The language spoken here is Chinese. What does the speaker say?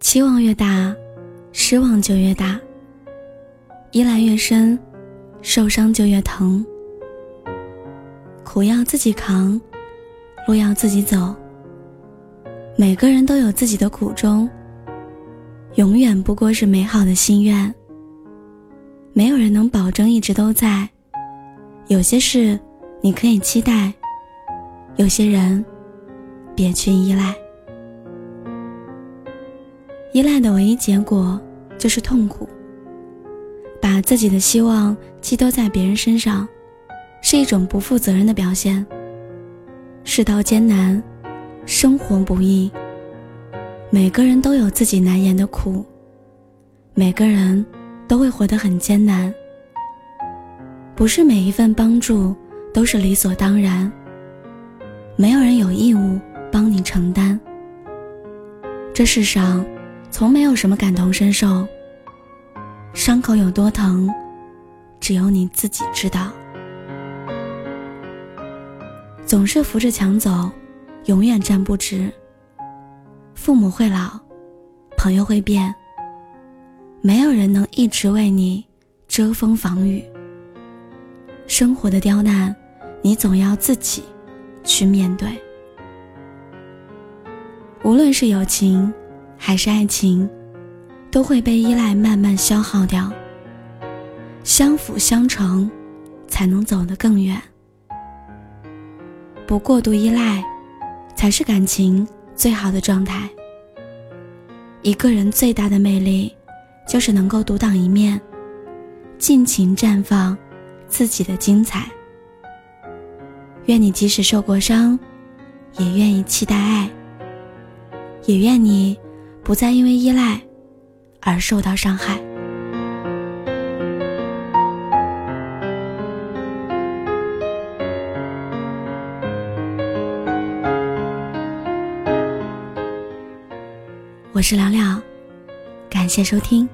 期望越大，失望就越大；依赖越深，受伤就越疼。苦要自己扛，路要自己走。每个人都有自己的苦衷，永远不过是美好的心愿。没有人能保证一直都在，有些事你可以期待，有些人别去依赖。依赖的唯一结果就是痛苦。把自己的希望寄托在别人身上，是一种不负责任的表现。世道艰难，生活不易。每个人都有自己难言的苦，每个人都会活得很艰难。不是每一份帮助都是理所当然，没有人有义务帮你承担。这世上。从没有什么感同身受，伤口有多疼，只有你自己知道。总是扶着墙走，永远站不直。父母会老，朋友会变，没有人能一直为你遮风防雨。生活的刁难，你总要自己去面对。无论是友情。还是爱情，都会被依赖慢慢消耗掉。相辅相成，才能走得更远。不过度依赖，才是感情最好的状态。一个人最大的魅力，就是能够独当一面，尽情绽放自己的精彩。愿你即使受过伤，也愿意期待爱。也愿你。不再因为依赖而受到伤害。我是凉凉，感谢收听。